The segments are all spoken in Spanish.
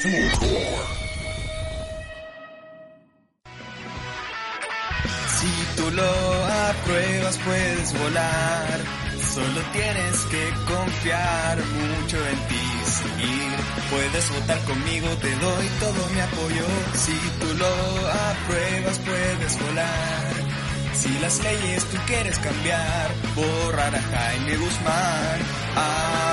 Si tú lo apruebas puedes volar, solo tienes que confiar mucho en ti, seguir. Puedes votar conmigo, te doy todo mi apoyo. Si tú lo apruebas puedes volar. Si las leyes tú quieres cambiar, borrar a Jaime Guzmán. Apruebo.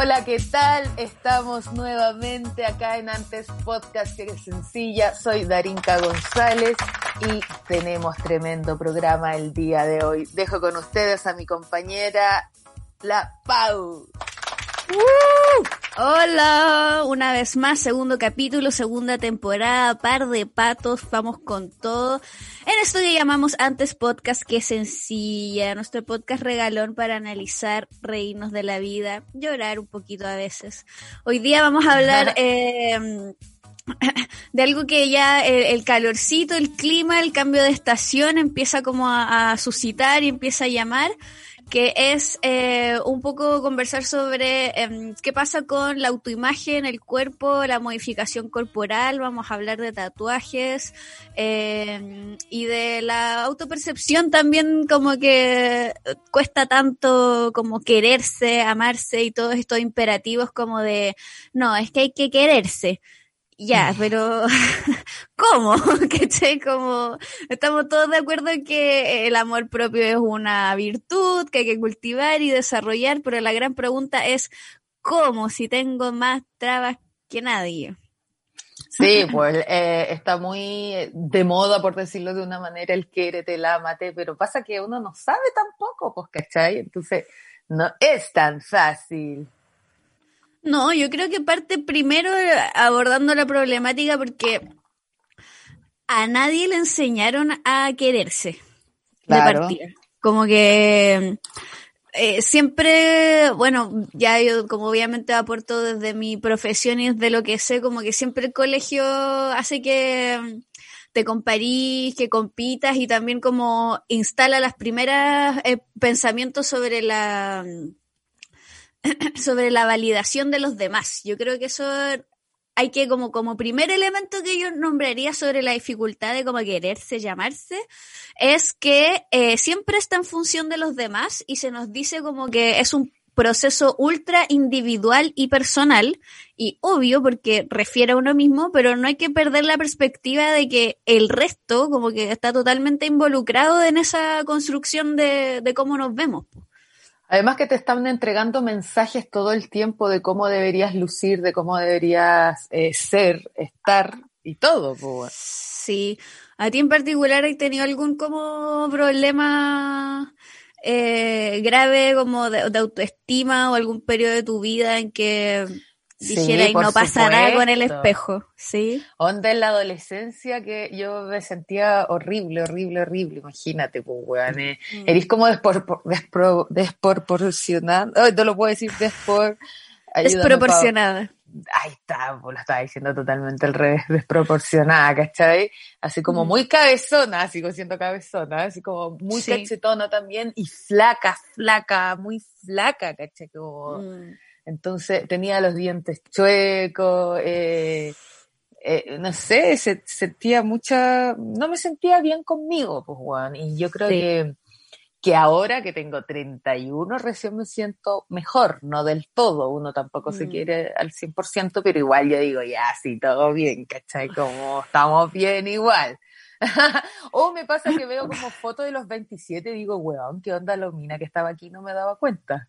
Hola, ¿qué tal? Estamos nuevamente acá en Antes Podcast, que sencilla. Soy Darinka González y tenemos tremendo programa el día de hoy. Dejo con ustedes a mi compañera, la Pau. Hola, una vez más, segundo capítulo, segunda temporada, par de patos, vamos con todo. En esto que llamamos antes podcast, que es sencilla, nuestro podcast regalón para analizar, reírnos de la vida, llorar un poquito a veces. Hoy día vamos a hablar eh, de algo que ya el, el, calorcito, el clima, el cambio de estación empieza como a, a suscitar y empieza a llamar que es eh, un poco conversar sobre eh, qué pasa con la autoimagen, el cuerpo, la modificación corporal, vamos a hablar de tatuajes eh, y de la autopercepción también como que cuesta tanto como quererse, amarse y todos estos imperativos como de, no, es que hay que quererse. Ya, pero ¿cómo? ¿Cachai? Como estamos todos de acuerdo en que el amor propio es una virtud que hay que cultivar y desarrollar, pero la gran pregunta es ¿cómo si tengo más trabas que nadie? Sí, pues eh, está muy de moda, por decirlo de una manera, el quiérete, lámate, pero pasa que uno no sabe tampoco, pues, ¿cachai? Entonces, no es tan fácil. No, yo creo que parte primero abordando la problemática porque a nadie le enseñaron a quererse claro. de partida. Como que eh, siempre, bueno, ya yo como obviamente aporto desde mi profesión y desde lo que sé, como que siempre el colegio hace que te comparís, que compitas y también como instala las primeras eh, pensamientos sobre la sobre la validación de los demás. Yo creo que eso hay que como, como primer elemento que yo nombraría sobre la dificultad de como quererse, llamarse, es que eh, siempre está en función de los demás y se nos dice como que es un proceso ultra individual y personal y obvio porque refiere a uno mismo, pero no hay que perder la perspectiva de que el resto como que está totalmente involucrado en esa construcción de, de cómo nos vemos. Además que te están entregando mensajes todo el tiempo de cómo deberías lucir, de cómo deberías eh, ser, estar y todo. Sí. ¿A ti en particular has tenido algún como problema eh, grave como de, de, autoestima o algún periodo de tu vida en que dijera sí, y no pasa nada con el espejo, ¿sí? Onda en la adolescencia que yo me sentía horrible, horrible, horrible, imagínate, pues, weón. Eh. Mm. Eres como despro, desproporcionada, oh, no lo puedo decir, despor... Desproporcionada. Ahí está, pues lo estaba diciendo totalmente al revés, desproporcionada, ¿cachai? Así como muy cabezona, sigo siendo cabezona, así como muy sí. cachetona también y flaca, flaca, muy flaca, ¿cachai? Como... Mm entonces tenía los dientes chuecos, eh, eh, no sé, se, sentía mucha, no me sentía bien conmigo, pues Juan, y yo creo sí. que, que ahora que tengo 31 recién me siento mejor, no del todo, uno tampoco mm. se quiere al 100%, pero igual yo digo, ya, sí, todo bien, ¿cachai? Como estamos bien igual. o me pasa que veo como fotos de los 27 y digo, weón, ¿qué onda lo mina que estaba aquí? No me daba cuenta.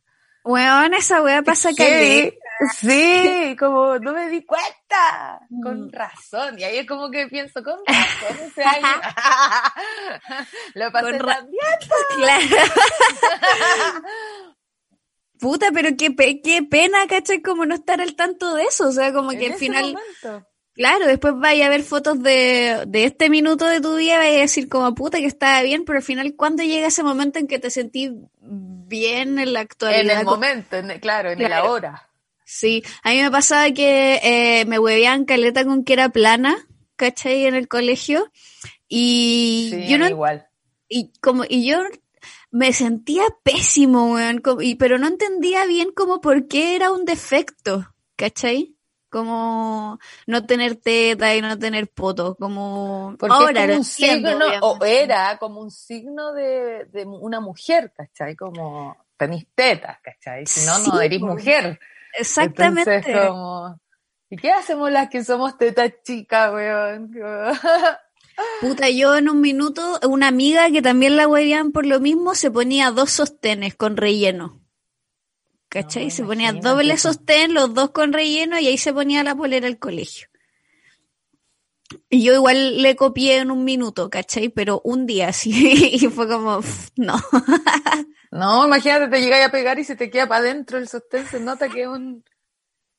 Weón, esa wea pasa que Sí, como no me di cuenta. Mm. Con razón. Y ahí es como que pienso, con razón ese año. Lo pasé. Claro. Puta, pero qué, qué pena, ¿cachai? Como no estar al tanto de eso. O sea, como que al final. Momento. Claro, después vaya a ver fotos de, de este minuto de tu día y vaya a decir como puta que estaba bien, pero al final, ¿cuándo llega ese momento en que te sentís bien en la actualidad. En el momento, claro, en el ahora. Sí, a mí me pasaba que eh, me hueveaban caleta con que era plana, ¿cachai? En el colegio. Y yo no. Igual. Y como, y yo me sentía pésimo, weón, y, pero no entendía bien como por qué era un defecto, ¿cachai? Como no tener teta y no tener poto, como Porque ahora un signo, o era como un signo de, de, una mujer, ¿cachai? Como tenés tetas, ¿cachai? Si no, no eres mujer. Exactamente. Entonces, como, ¿y qué hacemos las que somos tetas chicas, weón? Puta, yo en un minuto, una amiga que también la huevían por lo mismo, se ponía dos sostenes con relleno. ¿Cachai? se ponía doble sostén, los dos con relleno, y ahí se ponía la polera al colegio. Y yo igual le copié en un minuto, ¿cachai? Pero un día sí, y fue como, no. no, imagínate, te llegáis a pegar y se te queda para adentro el sostén, se nota que es un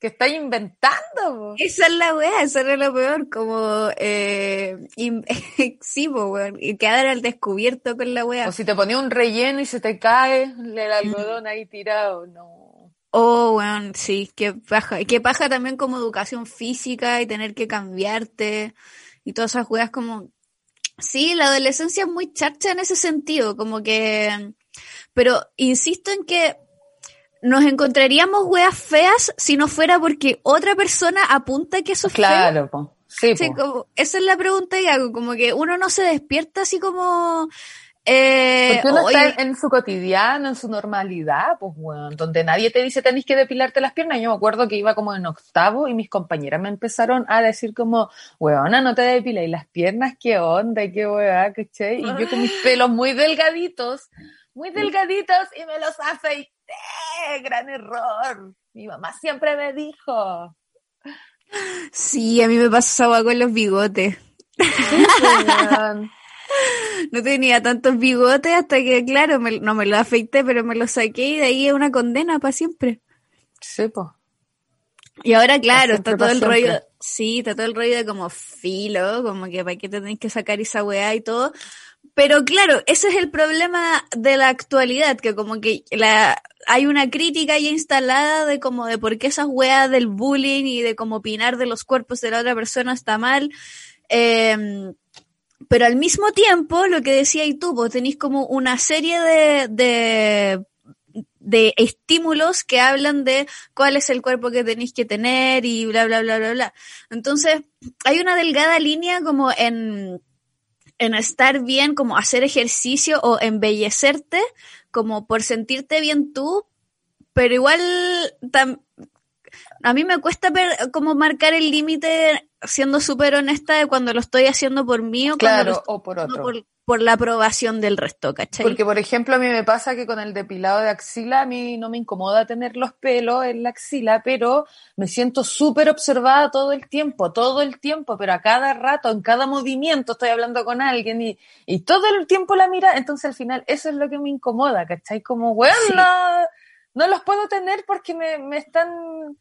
que está inventando. Esa es la weá, eso era lo peor, como eh, sí, weón, y quedar al descubierto con la weá. O si te ponía un relleno y se te cae el algodón ahí tirado, no. Oh, weón, sí, qué paja. Y qué paja también como educación física y tener que cambiarte y todas esas weas como... Sí, la adolescencia es muy charcha en ese sentido, como que... Pero insisto en que nos encontraríamos weas feas si no fuera porque otra persona apunta que eso es claro, feo. Sí, sí como, esa es la pregunta que hago, como que uno no se despierta así como... Eh, porque uno está en su cotidiano, en su normalidad, pues bueno, donde nadie te dice tenés que depilarte las piernas. Yo me acuerdo que iba como en octavo y mis compañeras me empezaron a decir como, weona, no te depiláis las piernas, qué onda, qué weá, ¿cachai? Y yo con mis pelos muy delgaditos, muy delgaditos y me los afeité gran error. Mi mamá siempre me dijo. Sí, a mí me pasó agua con los bigotes. no tenía tantos bigotes hasta que, claro, no me los afeité, pero me los saqué y de ahí es una condena para siempre. Sí. Y ahora, claro, está todo el rollo, sí, está todo el rollo de como filo, como que para qué tenéis que sacar esa weá y todo. Pero claro, ese es el problema de la actualidad, que como que la, hay una crítica ya instalada de como de por qué esas weas del bullying y de cómo opinar de los cuerpos de la otra persona está mal. Em, pero al mismo tiempo, lo que decía y tú, vos tenéis como una serie de, de, de estímulos que hablan de cuál es el cuerpo que tenéis que tener y bla, bla, bla, bla, bla. Entonces, hay una delgada línea como en en estar bien, como hacer ejercicio o embellecerte, como por sentirte bien tú, pero igual a mí me cuesta como marcar el límite siendo súper honesta de cuando lo estoy haciendo por mí o, claro, o por otro por la aprobación del resto, ¿cachai? Porque, por ejemplo, a mí me pasa que con el depilado de axila, a mí no me incomoda tener los pelos en la axila, pero me siento súper observada todo el tiempo, todo el tiempo, pero a cada rato, en cada movimiento estoy hablando con alguien y, y todo el tiempo la mira, entonces al final eso es lo que me incomoda, ¿cachai? Como, bueno, no, los puedo tener porque me, me están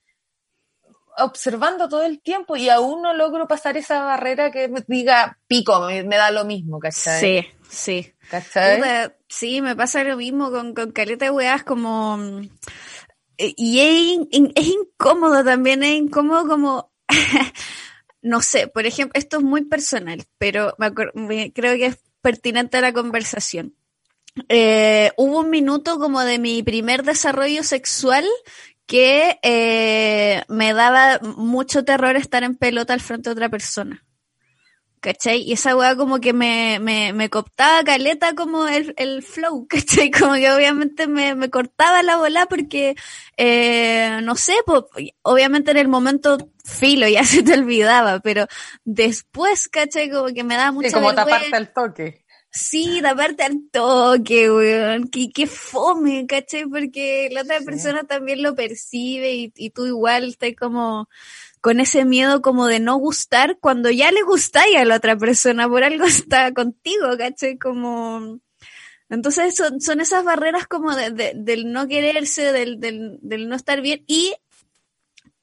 observando todo el tiempo y aún no logro pasar esa barrera que me diga pico, me, da lo mismo, ¿cachai? Sí, sí. ¿Cachai? sí, me pasa lo mismo con, con caleta de weas como... Y es, es incómodo también, es incómodo como... no sé, por ejemplo, esto es muy personal, pero me, creo que es pertinente a la conversación. Eh, hubo un minuto como de mi primer desarrollo sexual que eh, me daba mucho terror estar en pelota al frente de otra persona. ¿Cachai? Y esa weá como que me, me, me cooptaba caleta como el, el flow, ¿cachai? Como que obviamente me, me cortaba la bola porque, eh, no sé, obviamente en el momento filo ya se te olvidaba, pero después, ¿cachai? Como que me da mucha sí, como taparte el toque. Sí, taparte al toque, weón. Que, qué fome, ¿cachai? Porque la otra persona también lo percibe y, y, tú igual estás como con ese miedo como de no gustar cuando ya le gustáis a la otra persona, por algo está contigo, ¿cachai? Como... Entonces son, son esas barreras como de, de, del no quererse, del, del, del no estar bien y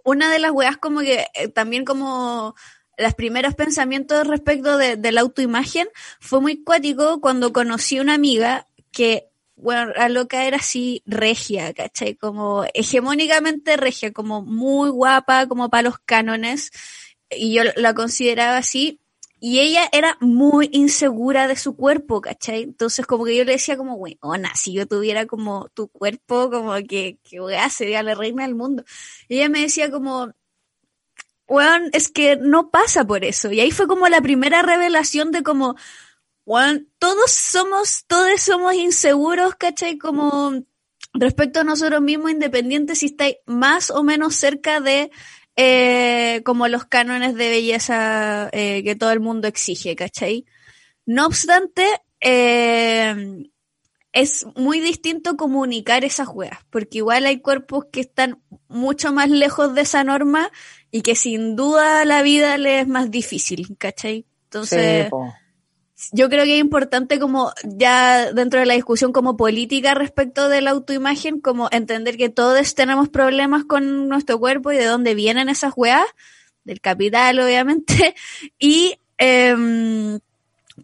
una de las weas como que eh, también como los primeros pensamientos respecto de, la autoimagen fue muy cuático cuando conocí una amiga que bueno, la loca era así regia, ¿cachai? Como hegemónicamente regia, como muy guapa, como para los cánones, y yo la consideraba así, y ella era muy insegura de su cuerpo, ¿cachai? Entonces como que yo le decía como, weona, si yo tuviera como tu cuerpo, como que, que weá, sería la reina del mundo. Y ella me decía como, weón, es que no pasa por eso. Y ahí fue como la primera revelación de como, weón, todos somos, todos somos inseguros, ¿cachai? Como respecto a nosotros mismos, independientes si estáis más o menos cerca de eh, como los cánones de belleza eh, que todo el mundo exige, ¿cachai? No obstante, eh, es muy distinto comunicar esas weas, porque igual hay cuerpos que están mucho más lejos de esa norma y que sin duda la vida les es más difícil, ¿cachai? Entonces, yo creo que es importante como ya dentro de la discusión como política respecto de la autoimagen, como entender que todos tenemos problemas con nuestro cuerpo y de dónde vienen esas weas, del capital obviamente, y em,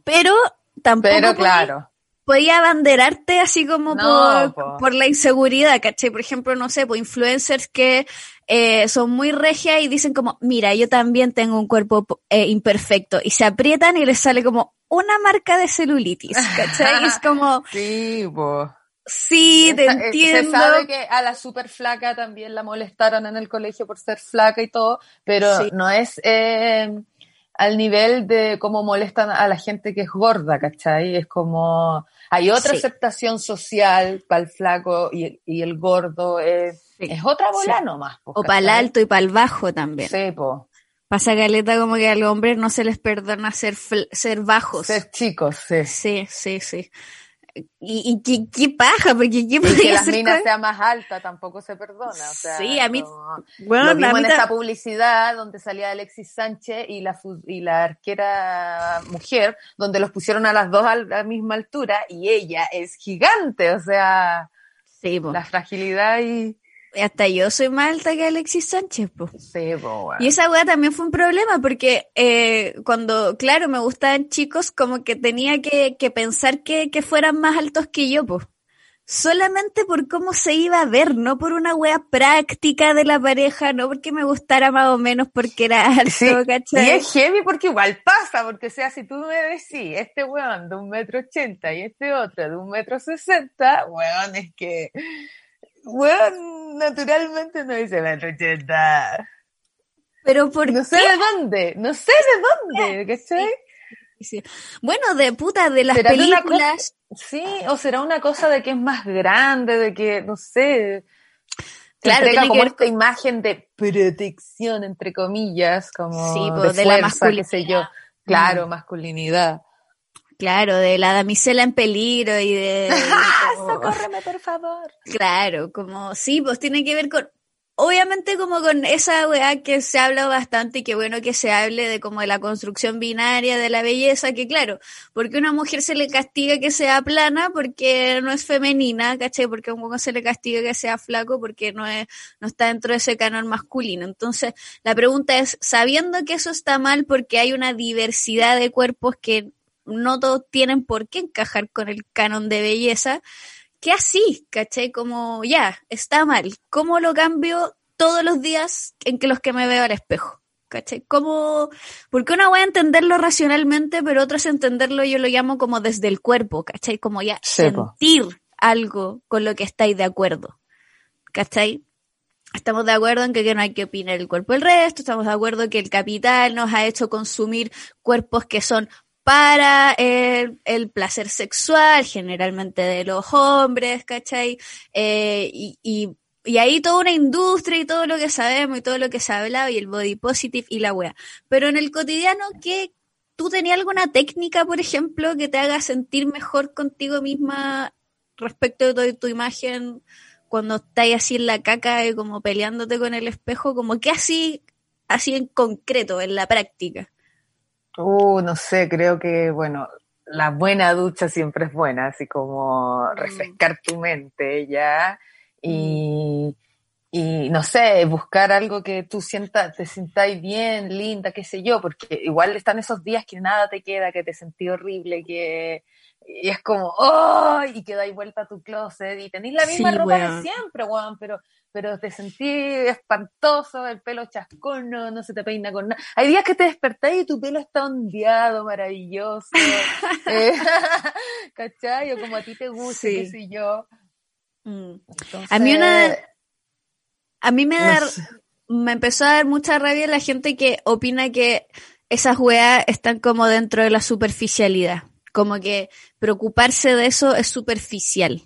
pero tampoco pero, claro. podía abanderarte así como por, por, la inseguridad, ¿cachai? Por ejemplo, no sé, pues influencers que eh, son muy regias y dicen como, mira, yo también tengo un cuerpo eh, imperfecto, y se aprietan y les sale como una marca de celulitis, ¿cachai? es como... Sí. Sí, te entiendo. Se sabe que a la super flaca también la molestaron en el colegio por ser flaca y todo, pero no es eh, al nivel de cómo molestan a la gente que es gorda, ¿cachai? Es como, hay otra aceptación social para el flaco y el, y el gordo, es, es otra bola nomás. o para el alto y para el bajo también. Sí, po. Pasa caleta como que a los hombres no se les perdona ser, ser bajos. Ser chicos, sí. Sí, sí, sí. Y, y qué, qué, paja, porque qué y que las minas sea más alta tampoco se perdona. O sea, sí, a mí. Bueno, lo vimos en esta publicidad donde salía Alexis Sánchez y la, y la arquera mujer, donde los pusieron a las dos a la misma altura y ella es gigante, o sea, sí, po. la fragilidad y hasta yo soy más alta que Alexis Sánchez, po. Sí, po, Y esa weá también fue un problema porque eh, cuando, claro, me gustaban chicos, como que tenía que, que pensar que, que, fueran más altos que yo, po. Solamente por cómo se iba a ver, no por una wea práctica de la pareja, no porque me gustara más o menos porque era alto, sí, ¿cachai? Y es heavy porque igual pasa, porque o sea, si tú me decís, este weón de un metro ochenta y este otro de un metro sesenta, weón, es que weón, naturalmente no dice metro ochenta. Pero por No sé de dónde, no sé de dónde, ¿cachai? Sí. Bueno, de puta, de las ¿Será de una películas. cosa- sí, o será una cosa de que es más grande, de que, no sé, Claro, tiene como esta imagen de protección, entre comillas, como Sí, de, pues, de la fuerza, qué sé yo. masculinidad. Claro, masculinidad. Claro, de la damisela en peligro y de... como- Socórreme, por favor. Claro, como sí, pues tiene que ver con, obviamente como con esa weá que se habla bastante y que bueno que se hable de como de la construcción binaria de la belleza, que claro, porque a una mujer se le castiga que sea plana porque no es femenina, ¿cachai? Porque a un hueco se le castiga que sea flaco porque no es, no está dentro de ese canon masculino. Entonces, la pregunta es, sabiendo que eso está mal porque hay una diversidad de cuerpos que no todos tienen por qué encajar con el canon de belleza, ¿qué así? ¿Cachai? Como ya, está mal. ¿Cómo lo cambio todos los días en que los que me veo al espejo? ¿Cachai? ¿Cómo? Porque una voy a entenderlo racionalmente, pero otra es entenderlo, yo lo llamo como desde el cuerpo, ¿cachai? Como ya sentir algo con lo que estáis de acuerdo. ¿Cachai? Estamos de acuerdo en que, que no hay que opinar el cuerpo del resto, estamos de acuerdo que el capital nos ha hecho consumir cuerpos que son para el, el placer sexual, generalmente de los hombres, ¿cachai? Eh, y, ahí toda una industria y todo lo que sabemos y todo lo que se ha hablado y el body positive y la wea. Pero en el cotidiano, ¿qué? ¿Tú tenías alguna técnica, por ejemplo, que te haga sentir mejor contigo misma respecto de tu, tu imagen cuando estás así en la caca y como peleándote con el espejo? Como que así, así en concreto, en la práctica. Uh, no sé, creo que, bueno, la buena ducha siempre es buena, así como Mm. refrescar tu mente ya. Y, y no sé, buscar algo que tú sientas, te sintáis bien, linda, qué sé yo, porque igual están esos días que nada te queda, que te sentí horrible, que, y es como, ¡oh! Y que dais vuelta a tu closet y tenéis la misma ropa de siempre, weón, pero, pero te sentí espantoso, el pelo chascono, no se te peina con nada. Hay días que te despertás y tu pelo está ondeado, maravilloso. eh, ¿Cachai? O como a ti te gusta, qué sé yo. Mm. a mí una... A mí me da... Me empezó a dar mucha rabia la gente que opina que esas weas están como dentro de la superficialidad. Como que preocuparse de eso es superficial.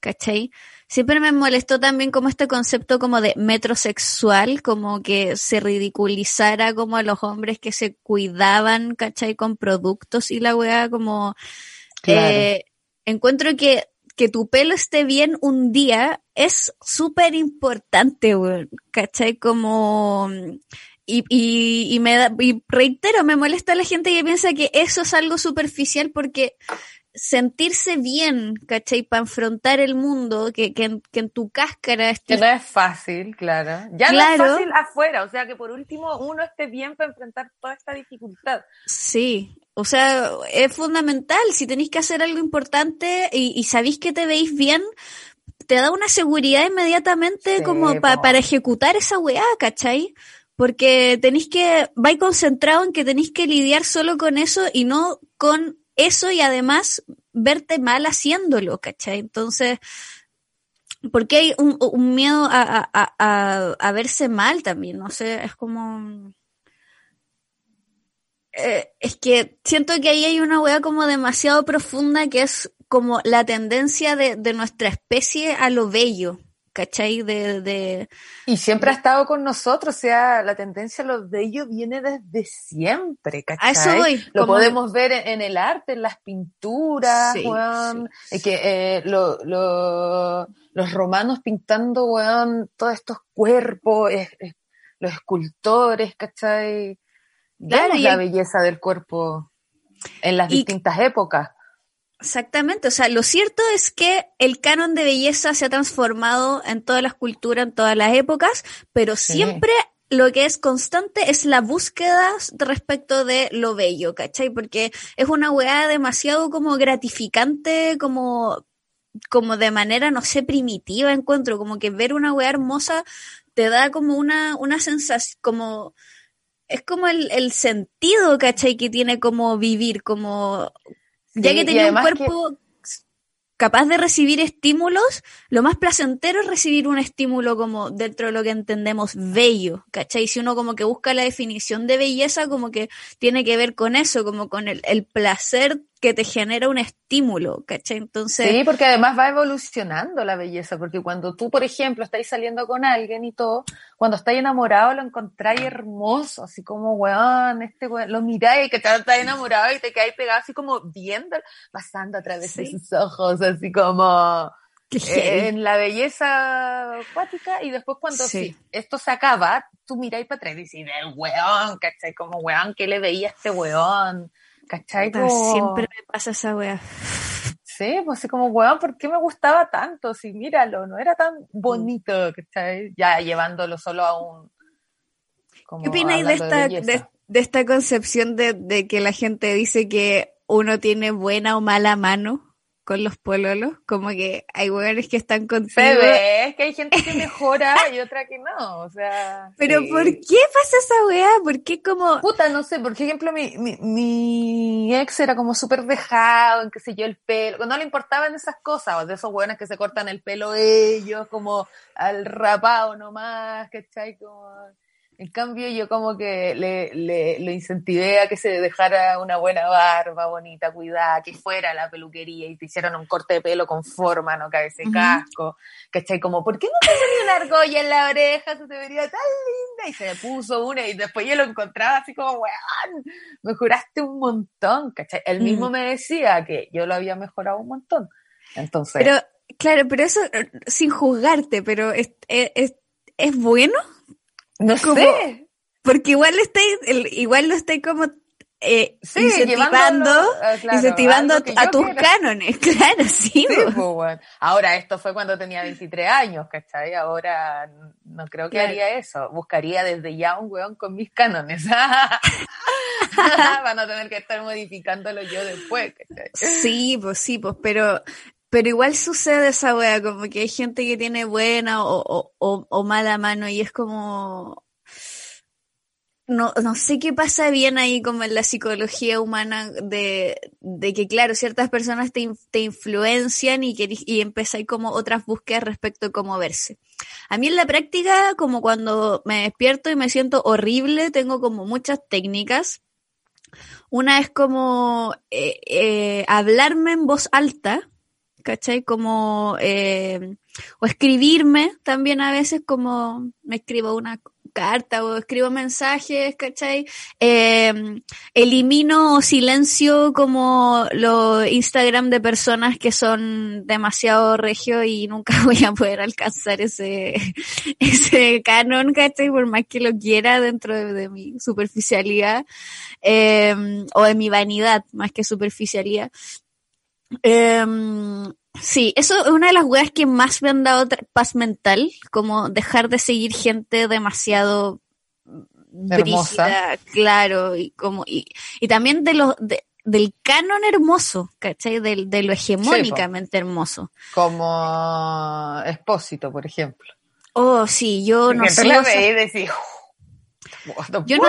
¿Cachai? Siempre me molestó también como este concepto como de metrosexual, como que se ridiculizara como a los hombres que se cuidaban, ¿cachai? Con productos y la weá como... Eh, encuentro que, que tu pelo esté bien un día es súper importante, weón, ¿cachai? Como y, y, y, me da, y reitero, me molesta la gente que piensa que eso es algo superficial porque sentirse bien, ¿cachai? Para enfrentar el mundo, que, que, en, que en tu cáscara esté... Que no es fácil, claro. Ya no es fácil afuera, o sea, que por último uno esté bien para enfrentar toda esta dificultad. Sí, o sea, es fundamental. Si tenéis que hacer algo importante y, y sabéis que te veis bien, te da una seguridad inmediatamente como para ejecutar esa weá, ¿cachai? porque tenéis que, vais concentrado en que tenéis que lidiar solo con eso y no con eso y además verte mal haciéndolo, ¿cachai? Entonces, porque hay un, miedo a, verse mal también, no sé, es como... Eh, es que siento que ahí hay una wea como demasiado profunda que es como la tendencia de, de nuestra especie a lo bello, ¿cachai? De, de, y siempre ha estado con nosotros, o sea, la tendencia a lo de ello viene desde siempre, ¿cachai? A eso voy. Lo podemos ver en, el arte, en las pinturas, weón, que eh, lo, lo, los romanos pintando, weón, todos estos cuerpos, los escultores, ¿cachai? Claro, la belleza del cuerpo en las distintas épocas. Exactamente, o sea, lo cierto es que el canon de belleza se ha transformado en todas las culturas, en todas las épocas, pero siempre lo que es constante es la búsqueda respecto de lo bello, ¿cachai? Porque es una weá demasiado como gratificante, como, como de manera, no sé, primitiva encuentro, como que ver una weá hermosa te da como una, una sensación, como, es como el, el sentido, ¿cachai? Que tiene como vivir, como ya que tenía un cuerpo capaz de recibir estímulos, lo más placentero es recibir un estímulo como dentro de lo que entendemos bello, ¿cachai? Si uno como que busca la definición de belleza, como que tiene que ver con eso, como con el, el placer que te genera un estímulo, ¿cachai? Entonces... Sí, porque además va evolucionando la belleza, porque cuando tú, por ejemplo, estáis saliendo con alguien y todo, cuando estáis enamorado lo encontráis hermoso, así como, weón, este weón, lo miráis, que estás enamorado y te quedáis pegado así como viendo, pasando a través de sus ojos, así como... Eh, en la belleza acuática y después cuando esto se acaba, tú miráis para atrás y dices, el weón, ¿cachai? Como weón, ¿qué le veía a este weón? ¿Cachai? Siempre me pasa esa wea. Sí, pues así como, weón, ¿por qué me gustaba tanto? Si míralo, no era tan bonito, ¿cachai? Ya llevándolo solo a un... ¿Qué opináis de esta, de, esta concepción de, de que la gente dice que uno tiene buena o mala mano? Con los pololos, como que hay hueones que están contigo. Se ve, es que hay gente que mejora y otra que no, o sea. Pero ¿por qué pasa esa weá? ¿Por qué como...? Puta, no sé, por ejemplo mi, mi, mi ex era como súper dejado, en qué sé yo, el pelo, no le importaban esas cosas, de esos hueones que se cortan el pelo ellos, como al rapado nomás, ¿cachai? Como en cambio, yo como que le, le, lo incentivé a que se dejara una buena barba bonita, cuidada, que fuera a la peluquería y te hicieran un corte de pelo con forma, no cabe ese casco. ¿Cachai? Como, ¿por qué no te ponía una argolla en la oreja? Se te vería tan linda. Y se me puso una y después yo lo encontraba así como, weón, mejoraste un montón, ¿cachai? Él mismo me decía que yo lo había mejorado un montón. Entonces. Pero, claro, pero eso eh, sin juzgarte, pero es, es, es bueno no sé. Porque igual estáis, igual lo estáis como eh, incentivando, ah, incentivando a, tus cánones, claro, sí. pues, bueno. Ahora, esto fue cuando tenía 23 años, ¿cachai? Ahora no creo que haría eso. Buscaría desde ya un weón con mis cánones. Para no tener que estar modificándolo yo después. Sí, pues sí, pues, pero pero igual sucede esa wea, como que hay gente que tiene buena o, o, o, mala mano y es como... No, no sé qué pasa bien ahí como en la psicología humana de, de que, claro, ciertas personas te, te influencian y, que, y empezáis como otras búsquedas respecto a cómo verse. A mí en la práctica, como cuando me despierto y me siento horrible, tengo como muchas técnicas. Una es como eh, eh, hablarme en voz alta, ¿cachai? Como, eh, o escribirme también a veces como me escribo una carta o escribo mensajes, ¿cachai? Eh, elimino o silencio como los Instagram de personas que son demasiado regio y nunca voy a poder alcanzar ese, ese canon, ¿cachai? Por más que lo quiera dentro de, mi superficialidad eh, o de mi vanidad, más que superficialidad. Um, sí, eso es una de las weas que más me han dado paz mental, como dejar de seguir gente demasiado brígida, claro, y como, y, y también de los, del canon hermoso, ¿cachai? De, de lo hegemónicamente hermoso. Como Expósito, por ejemplo. Oh, sí, yo no sé. Yo no,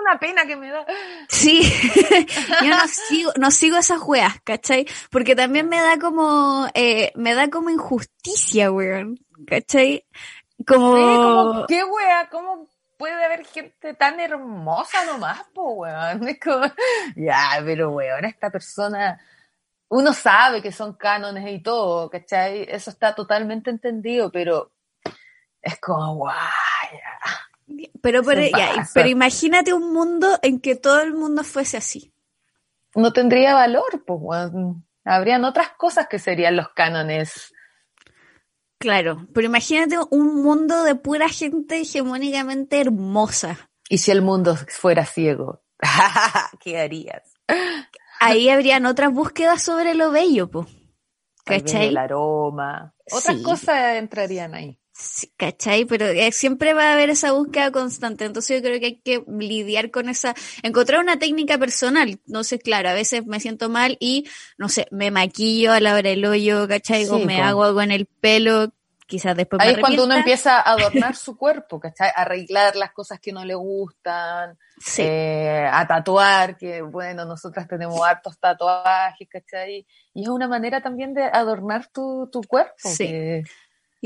una pena que me da. Sí, yo no sigo, no sigo esas weas, ¿cachai? Porque también me da como, eh, me da como injusticia, weón, ¿cachai? Como... como, ¿qué wea? ¿Cómo puede haber gente tan hermosa nomás, po, weón? Es como, ya, pero weón, esta persona, uno sabe que son cánones y todo, ¿cachai? Eso está totalmente entendido, pero es como, guay, pero, pero, pero imagínate un mundo en que todo el mundo fuese así. No tendría valor, pues, habrían otras cosas que serían los cánones. Claro, pero imagínate un mundo de pura gente hegemónicamente hermosa. ¿Y si el mundo fuera ciego? ¿Qué harías? Ahí habrían otras búsquedas sobre lo bello, pues. ¿Cachai? El aroma. Otras cosas entrarían ahí. ¿Cachai? Pero eh, siempre va a haber esa búsqueda constante, entonces yo creo que hay que lidiar con esa, encontrar una técnica personal, no sé, claro, a veces me siento mal y, no sé, me maquillo a la hora del hoyo, ¿cachai? o me hago algo en el pelo, quizás después Ahí es cuando uno empieza a adornar su cuerpo, ¿cachai? Arreglar las cosas que no le gustan, eh, a tatuar, que bueno, nosotras tenemos hartos tatuajes, ¿cachai? Y es una manera también de adornar tu, tu cuerpo. Sí.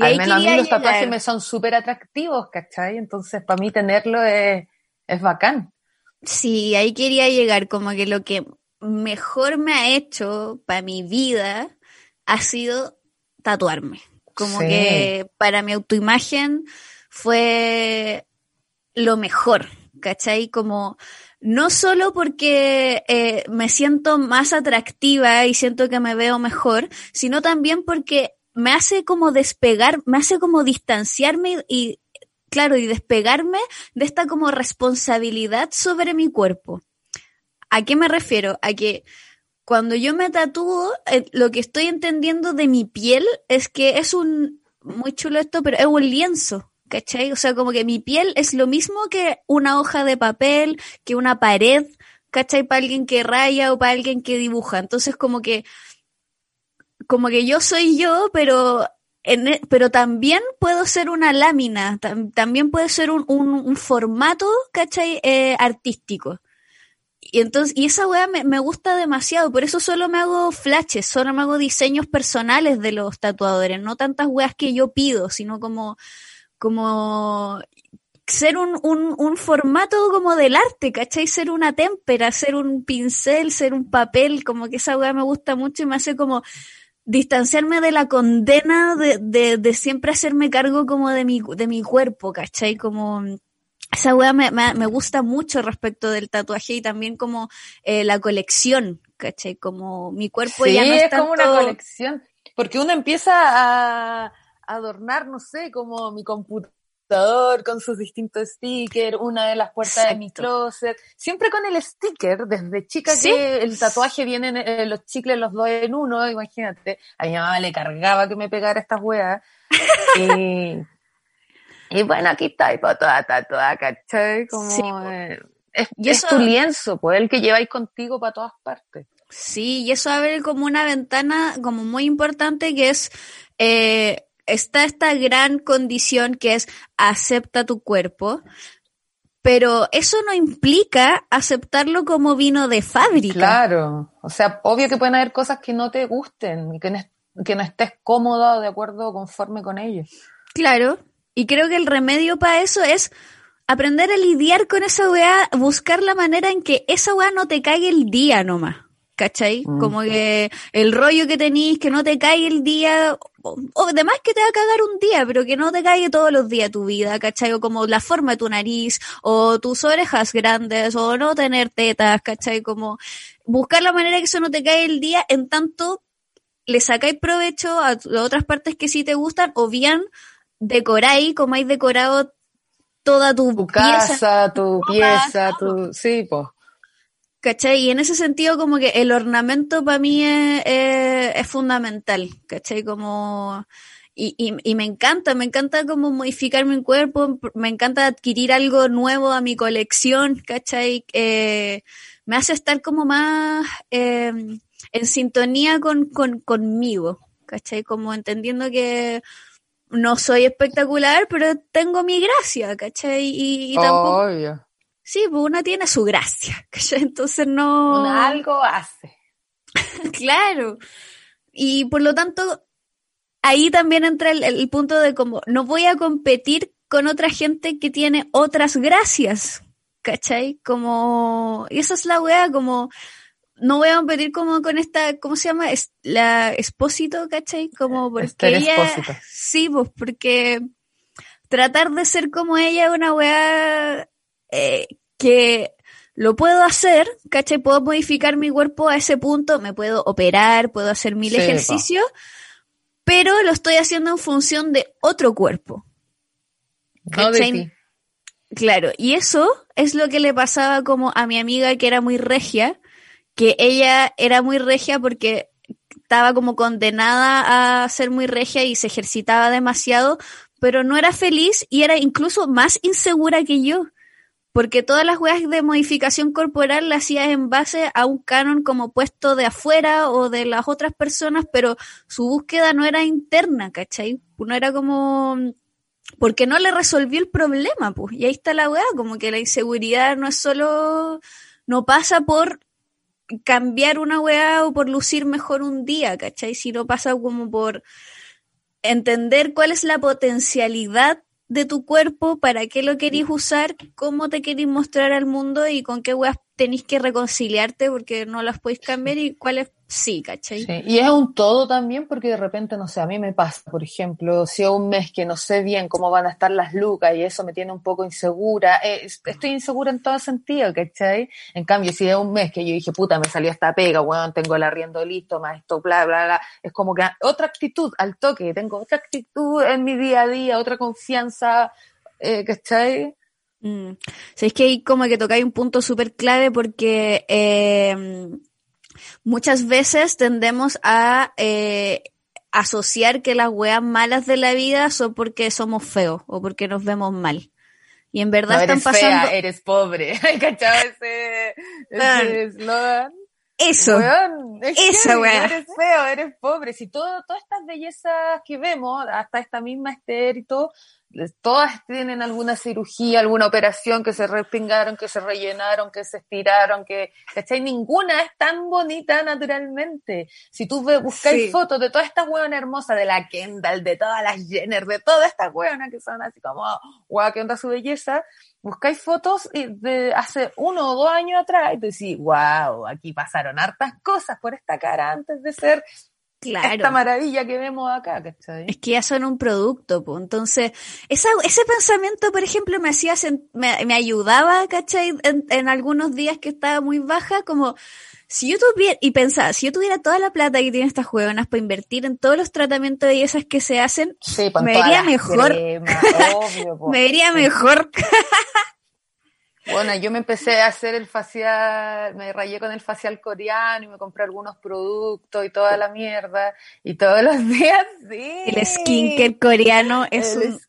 Al menos a mí los tatuajes me son súper atractivos, ¿cachai? Entonces, para mí tenerlo es, es bacán. Sí, ahí quería llegar, como que lo que mejor me ha hecho para mi vida ha sido tatuarme. Como que para mi autoimagen fue lo mejor, ¿cachai? Como no solo porque eh, me siento más atractiva y siento que me veo mejor, sino también porque me hace como despegar, me hace como distanciarme y, claro, y despegarme de esta como responsabilidad sobre mi cuerpo. ¿A qué me refiero? A que cuando yo me tatúo, eh, lo que estoy entendiendo de mi piel es que es un, muy chulo esto, pero es un lienzo, ¿cachai? O sea, como que mi piel es lo mismo que una hoja de papel, que una pared, ¿cachai? Para alguien que raya o para alguien que dibuja. Entonces, como que como que yo soy yo, pero e, pero también puedo ser una lámina, también puede ser un, formato, ¿cachai? Eh, artístico. Y entonces, y esa weá me, me, gusta demasiado, por eso solo me hago flashes, solo me hago diseños personales de los tatuadores, no tantas weas que yo pido, sino como, como ser un, un, un formato como del arte, ¿cachai? Ser una témpera, ser un pincel, ser un papel, como que esa weá me gusta mucho y me hace como, distanciarme de la condena de, de, de, siempre hacerme cargo como de mi, de mi cuerpo, ¿cachai? Como esa weá me, me, me gusta mucho respecto del tatuaje y también como eh, la colección, ¿cachai? Como mi cuerpo ya no es, es como una colección, porque uno empieza a adornar, no sé, como mi computadora con sus distintos stickers, una de las puertas de mi closet, siempre con el sticker, desde chica que el tatuaje viene eh, los chicles los dos en uno, imagínate, a mi mamá le cargaba que me pegara estas weas. Y bueno, aquí está, y para toda tatuada, ¿cachai? Como, Sí, eh, es, Y tu lienzo, pues, el que lleváis contigo para todas partes. Sí, y eso abre como una ventana como muy importante que es, eh, está esta gran condición que es acepta tu cuerpo, pero eso no implica aceptarlo como vino de fábrica. Claro, o sea, obvio que pueden haber cosas que no te gusten y que no, que no estés cómodo de acuerdo o conforme con ellos. Claro, y creo que el remedio para eso es aprender a lidiar con esa weá, buscar la manera en que esa weá no te caiga el día nomás. ¿Cachai? Mm. Como que el rollo que tenís, que no te caiga el día, o, o además que te va a cagar un día, pero que no te caiga todos los días tu vida, ¿cachai? O como la forma de tu nariz, o tus orejas grandes, o no tener tetas, ¿cachai? Como buscar la manera que eso no te caiga el día, en tanto le sacáis provecho a, a otras partes que sí te gustan, o bien decoráis como hay decorado toda tu, Tu pieza, casa, tu pieza, tu... Sí, pues. ¿Cachai? Y en ese sentido como que el ornamento para mí es, es- es fundamental, ¿cachai? Como... Y, y, y me encanta, me encanta como modificar mi cuerpo, me encanta adquirir algo nuevo a mi colección, ¿cachai? Eh, me hace estar como más eh, en sintonía con, con, conmigo, ¿cachai? Como entendiendo que no soy espectacular, pero tengo mi gracia, ¿cachai? Y, y tampoco... Obvio. Sí, pues una tiene su gracia, ¿cachai? Entonces no... Una algo hace. Claro. Y por lo tanto, ahí también entra el, el punto de como, no voy a competir con otra gente que tiene otras gracias, ¿cachai? Como, y esa es la weá, como, no voy a competir como con esta, ¿cómo se llama? Es, la Espósito, ¿cachai? Como porque Esther ella, Expósito. sí, pues porque tratar de ser como ella es una weá eh, que lo puedo hacer, ¿cachai? Puedo modificar mi cuerpo a ese punto, me puedo operar, puedo hacer mil Sí, ejercicios, pero lo estoy haciendo en función de otro cuerpo. Claro, y eso es lo que le pasaba como a mi amiga que era muy regia, que ella era muy regia porque estaba como condenada a ser muy regia y se ejercitaba demasiado, pero no era feliz y era incluso más insegura que yo. Porque todas las weas de modificación corporal las hacía en base a un canon como puesto de afuera o de las otras personas, pero su búsqueda no era interna, ¿cachai? No era como porque no le resolvió el problema, pues. Y ahí está la weá, como que la inseguridad no es solo, no pasa por cambiar una weá o por lucir mejor un día, ¿cachai? Sino pasa como por entender cuál es la potencialidad de tu cuerpo, para qué lo querís usar, cómo te querís mostrar al mundo y con qué weas tenéis que reconciliarte porque no las podéis cambiar y cuáles sí, ¿cachai? Sí, Y es un todo también porque de repente, no sé, a mí me pasa, por ejemplo, si es un mes que no sé bien cómo van a estar las lucas y eso me tiene un poco insegura, eh, es- estoy insegura en todo sentido, ¿cachai? En cambio, si es un mes que yo dije, puta, me salió esta pega, weón, tengo el arriendo listo, más esto, bla, bla, bla, es como que otra actitud al toque, tengo otra actitud en mi día a día, otra confianza, eh, ¿cachai? Mm. O sea, es que ahí como que tocáis un punto súper clave porque eh, muchas veces tendemos a eh, asociar que las weas malas de la vida son porque somos feos o porque nos vemos mal. Y en verdad No están eres pasando fea, eres pobre, ¿cachai? Ese, ese eslogan. eso. Weón, es Esa heavy, weá. Eres feo, eres pobre. Si todo, todas estas bellezas que vemos, hasta esta misma Esther y todo, todas tienen alguna cirugía, alguna operación que se respingaron, que se rellenaron, que se estiraron, que, ¿cachai? Ninguna es tan bonita naturalmente. Si tú buscáis Sí. fotos de todas estas hueonas hermosas, de la Kendall, de todas las Jenner, de todas estas hueonas que son así como, guau, qué onda su belleza, buscáis fotos de hace uno o dos años atrás y te decís, wow, aquí pasaron hartas cosas por esta cara antes de ser esta Claro. maravilla que vemos acá, ¿cachai? Es que ya son un producto, pues. Entonces, esa, ese pensamiento, por ejemplo, me hacía, me, me ayudaba, ¿cachai? En, en algunos días que estaba muy baja, como, si yo tuviera, y pensaba, si yo tuviera toda la plata que tienen estas juegonas para invertir en todos los tratamientos de bellezas que se hacen, Sí, me vería mejor. cremas, obvio, po. me vería mejor. Bueno, yo me empecé a hacer el facial, me rayé con el facial coreano y me compré algunos productos y toda la mierda. Y todos los días, sí. El skincare coreano es un...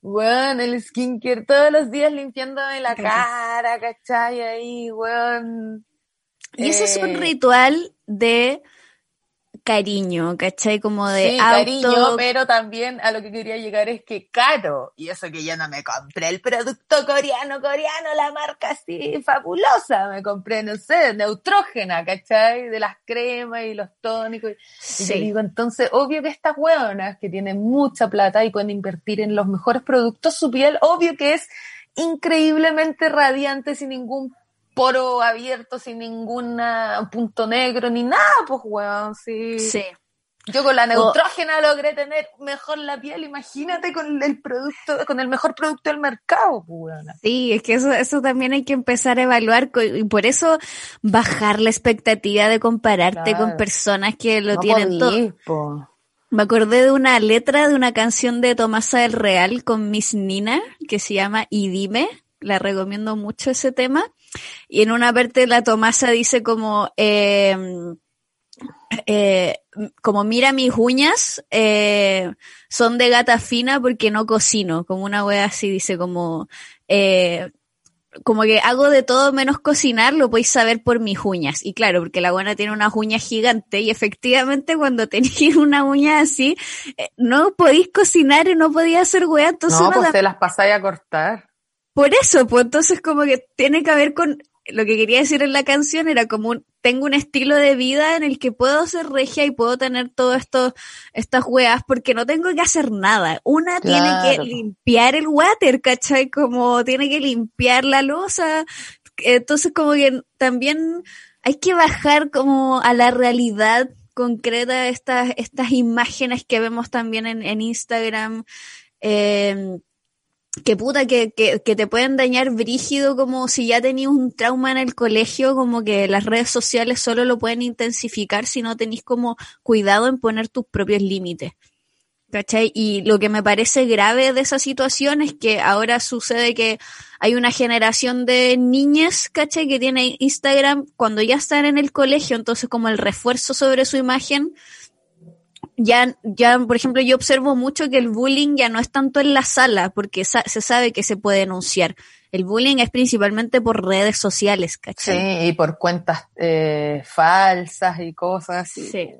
bueno, el skincare, todos los días limpiándome la cara, ¿cachai? Ahí, weón. Y ese es un eh, ritual de cariño, ¿cachai? Como de sí, cariño, pero también a lo que quería llegar es que caro. Y eso que yo no me compré el producto coreano, coreano, la marca así fabulosa. Me compré, no sé, neutrógena, ¿cachai? De las cremas y los tónicos. Y yo digo, entonces, obvio que estas hueonas que tienen mucha plata y pueden invertir en los mejores productos, su piel, obvio que es increíblemente radiante sin ningún poro abierto sin ningún punto negro ni nada, pues weón, sí. Sí. Yo con la neutrógena logré tener mejor la piel, imagínate con el producto, con el mejor producto del mercado, pues, weón. Sí, es que eso, eso también hay que empezar a evaluar y por eso bajar la expectativa de compararte con personas que lo tienen todo. Me acordé de una letra de una canción de Tomasa del Real con Miss Nina que se llama Y dime, la recomiendo mucho ese tema y en una parte la Tomasa dice como, eh, eh, como mira mis uñas, eh, son de gata fina porque no cocino, como una wea así, dice como, como que hago de todo menos cocinar, lo podéis saber por mis uñas. Y claro, porque la buena tiene unas uñas gigantes y efectivamente cuando tenéis una uña así, no podéis cocinar y no podéis hacer wea, entonces... No, pues te las pasáis a cortar. Por eso, pues entonces como que tiene que ver con lo que quería decir en la canción era como un, tengo un estilo de vida en el que puedo ser regia y puedo tener todo esto, estas weas porque no tengo que hacer nada. Una tiene que limpiar el water, ¿cachai? Como tiene que limpiar la losa. Entonces como que también hay que bajar como a la realidad concreta estas, estas imágenes que vemos también en, en Instagram. Eh, que puta, que, que, que, te pueden dañar brígido como si ya tenías un trauma en el colegio, como que las redes sociales solo lo pueden intensificar si no tenéis como cuidado en poner tus propios límites. ¿Cachai? Y lo que me parece grave de esa situación es que ahora sucede que hay una generación de niñas, ¿cachai? Que tiene Instagram cuando ya están en el colegio, entonces como el refuerzo sobre su imagen, ya, ya, por ejemplo, yo observo mucho que el bullying ya no es tanto en la sala, porque se sabe que se puede denunciar. El bullying es principalmente por redes sociales, ¿cachai? Sí, y por cuentas eh, falsas y cosas. Sí.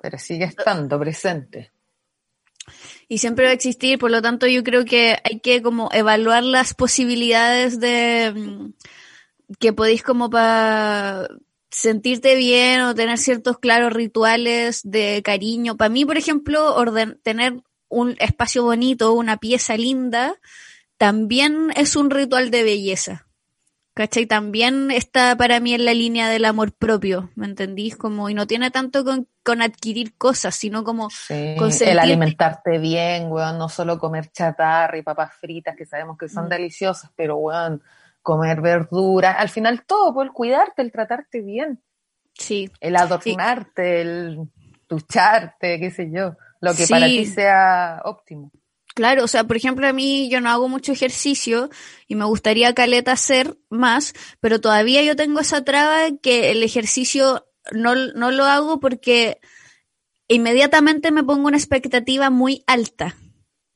Pero sigue estando presente. Y siempre va a existir, por lo tanto yo creo que hay que como evaluar las posibilidades de mm, que podéis como para sentirte bien o tener ciertos claros rituales de cariño. Para mí, por ejemplo, orden, tener un espacio bonito, una pieza linda, también es un ritual de belleza. ¿Cachai? También está para mí en la línea del amor propio, ¿me entendís? Como, y no tiene tanto con, con adquirir cosas, sino como el alimentarte bien, weón, no solo comer chatarra y papas fritas, que sabemos que son mm. deliciosas, pero weón, comer verduras, al final todo, por el cuidarte, el tratarte bien. Sí. El adornarte, el ducharte, qué sé yo, lo que para ti sea óptimo. Claro, o sea, por ejemplo, a mí yo no hago mucho ejercicio y me gustaría caleta hacer más, pero todavía yo tengo esa traba que el ejercicio no, no lo hago porque inmediatamente me pongo una expectativa muy alta.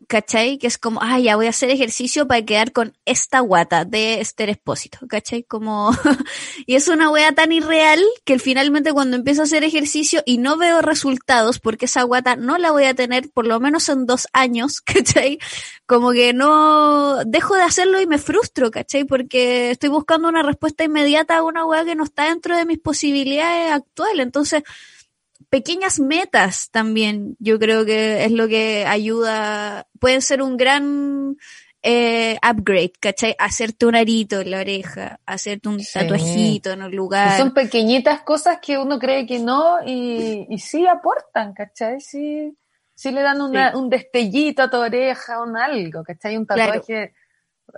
¿Cachai? Que es como, ah, ya voy a hacer ejercicio para quedar con esta guata de Esther Espósito, ¿cachai? Como, y es una wea tan irreal que finalmente cuando empiezo a hacer ejercicio y no veo resultados, porque esa guata no la voy a tener por lo menos en dos años, ¿cachai? Como que no, dejo de hacerlo y me frustro, ¿cachai? Porque estoy buscando una respuesta inmediata a una wea que no está dentro de mis posibilidades actuales. Entonces, pequeñas metas también, yo creo que es lo que ayuda, pueden ser un gran eh, upgrade, ¿cachai? Hacerte un arito en la oreja, hacerte un tatuajito en un lugar. son pequeñitas cosas que uno cree que no y, y sí aportan, ¿cachai? Sí, sí le dan un destellito a tu oreja, un algo, ¿cachai? Un tatuaje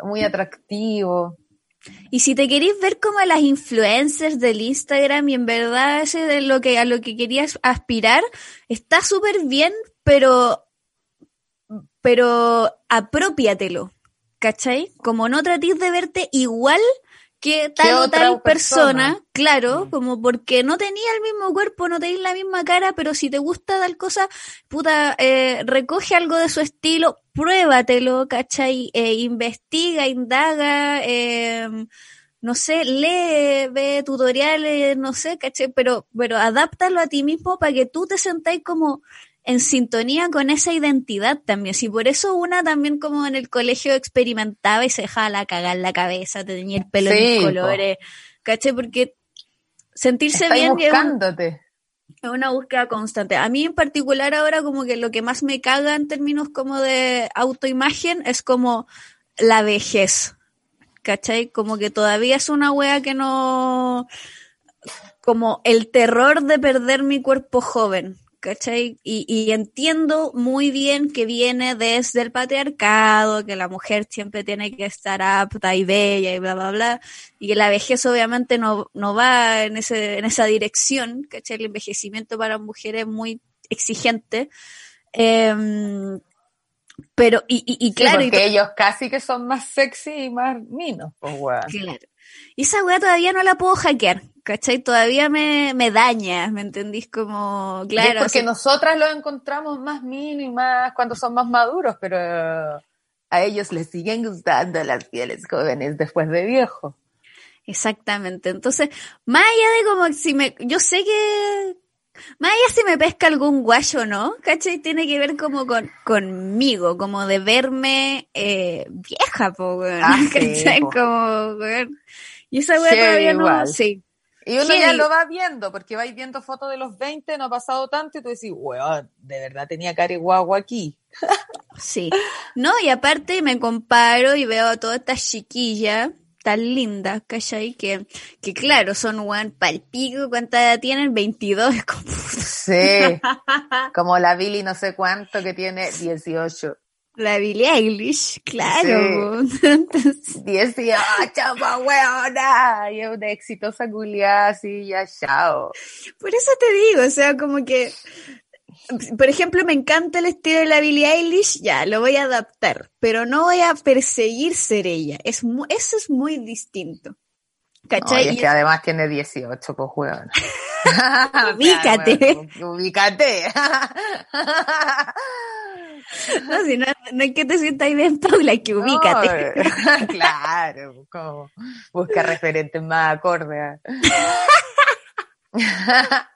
muy atractivo. Y si te queréis ver como las influencers del Instagram y en verdad ese de lo que a lo que querías aspirar, está súper bien, pero pero apropiatelo. ¿cachai? Como no trates de verte igual que tal o tal persona, claro, mm. como porque no tenía el mismo cuerpo, no tenéis la misma cara, pero si te gusta tal cosa, puta, eh, recoge algo de su estilo, pruébatelo, ¿cachai? Eh, investiga, indaga, eh, no sé, lee, ve tutoriales, no sé, ¿cachai? Pero, pero adáptalo a ti mismo para que tú te sentáis como en sintonía con esa identidad también. Si por eso una también como en el colegio experimentaba y se dejaba la cagar la cabeza, te tenía el pelo en colores, ¿caché? Porque sentirse bien buscándote. es una búsqueda constante. A mí en particular ahora como que lo que más me caga en términos como de autoimagen es como la vejez. ¿Cachai? Como que todavía es una wea que no... como el terror de perder mi cuerpo joven. ¿Cachai? Y, y, entiendo muy bien que viene desde el patriarcado, que la mujer siempre tiene que estar apta y bella y bla, bla, bla, y que la vejez obviamente no, no va en, ese, en esa dirección, ¿cachai? El envejecimiento para mujeres es muy exigente. Em, pero, y, y, claro. porque ellos casi que son más sexy y más minos, pues, Claro. Y esa weá todavía no la puedo hackear, ¿cachai? Todavía me, me daña, ¿me entendís? Como, claro. porque nosotras lo encontramos más mínimas cuando son más maduros, pero a ellos les siguen gustando las pieles jóvenes después de viejo. Exactamente. Entonces, más allá de como si me, yo sé que, más allá si me pesca algún guayo no, ¿cachai? Tiene que ver como con, conmigo, como de verme eh, vieja, po, ah, ¿cachai? como, y esa weá todavía no, sí. Y uno ya lo va viendo, porque vais viendo fotos de los 20, no ha pasado tanto, y tú decís, weón, de verdad tenía cara guagua aquí. sí. No, y aparte me comparo y veo a todas estas chiquillas tan lindas, ¿cachai? Que, que claro, son weón palpico, ¿cuánta edad tienen? 22. sí. Como la Billy no sé cuánto que tiene 18. La Billie Eilish, claro. Sí. 18, pa weona. Y es una exitosa culiada así, ya chao. Por eso te digo, o sea, como que, por ejemplo, me encanta el estilo de la Billie Eilish, ya, lo voy a adaptar, pero no voy a perseguir ser ella. Es eso es muy distinto. ¿Cachai? No, y es que además tiene 18, pues weón. ubícate. ubícate. No, si no, no es que te sientas bien, Paula, hay que ubícate. claro, como busca referentes más acordes.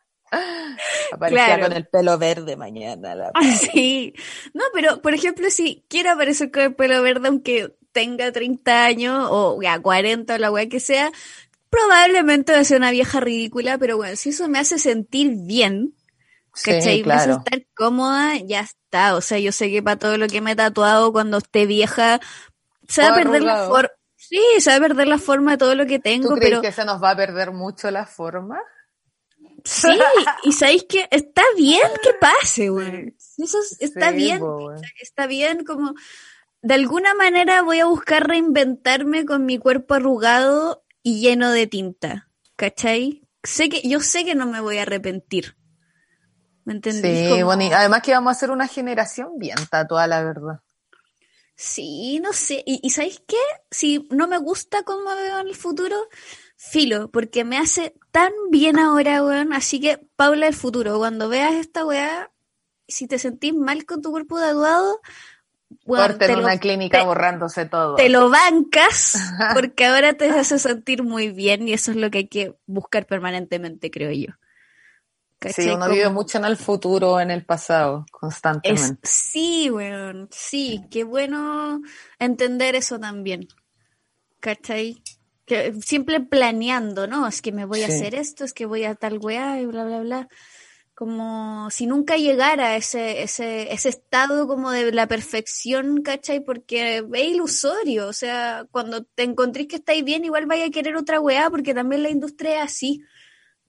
Aparecía con el pelo verde mañana. La sí. No, pero por ejemplo, si quiero aparecer con el pelo verde, aunque tenga 30 años o ya 40 o la weá que sea, probablemente va a ser una vieja ridícula, pero bueno, si eso me hace sentir bien, ¿Cachai? Claro. Me hace estar cómoda, ya está. O sea, yo sé que para todo lo que me he tatuado cuando esté vieja, se va a perder la forma. Sí, se va a perder la forma de todo lo que tengo. ¿Tú crees pero... que se nos va a perder mucho la forma? Sí, y sabéis que está bien que pase, güey. Eso está bien, está bien como de alguna manera voy a buscar reinventarme con mi cuerpo arrugado y lleno de tinta, ¿cachai? Sé que, yo sé que no me voy a arrepentir. ¿Me entendés? Sí, bueno, y además que vamos a ser una generación bien tatuada, la verdad. Sí, no sé. ¿Y, sabéis qué? Si no me gusta cómo veo en el futuro, filo, porque me hace tan bien ahora, weón. Así que, Paula, el futuro, cuando veas esta weá, si te sentís mal con tu cuerpo tatuado, bueno, en una clínica borrándose todo. Te lo bancas, porque ahora te hace sentir muy bien y eso es lo que hay que buscar permanentemente, creo yo. Sí, uno vive mucho en el futuro, en el pasado, constantemente. sí, weón, sí, qué bueno entender eso también. ¿Cachai? Que siempre planeando, ¿no? Es que me voy a hacer esto, es que voy a tal weá y bla, bla, bla. Como si nunca llegara a ese, ese, ese estado como de la perfección, ¿cachai? Porque es ilusorio, o sea, cuando te encontréis que estáis bien, igual vaya a querer otra weá, porque también la industria es así.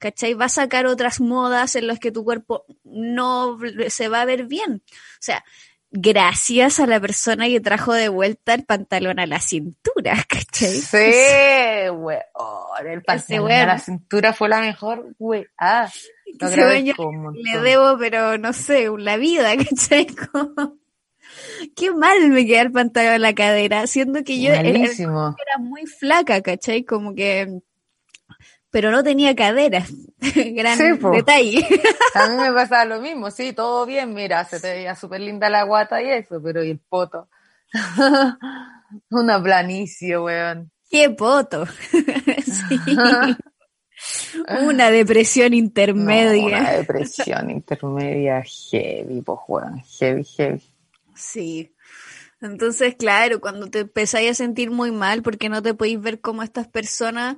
¿Cachai? Va a sacar otras modas en las que tu cuerpo no se va a ver bien. O sea, gracias a la persona que trajo de vuelta el pantalón a la cintura, ¿cachai? Sí, güey. el pantalón a la cintura fue la mejor, güey. Ah, le debo, pero no sé, la vida, ¿cachai? Qué mal me queda el pantalón en la cadera, siendo que yo era, era, muy flaca, ¿cachai? Como que pero no tenía caderas. Gran detalle. A mí me pasaba lo mismo, sí, todo bien, mira, se te veía súper linda la guata y eso, pero ¿y el poto? Una planicie, weón. ¡Qué poto! sí. Una depresión intermedia. una depresión intermedia heavy, pues, weón, heavy, heavy. Sí. Entonces, claro, cuando te empezáis a sentir muy mal porque no te podéis ver como estas personas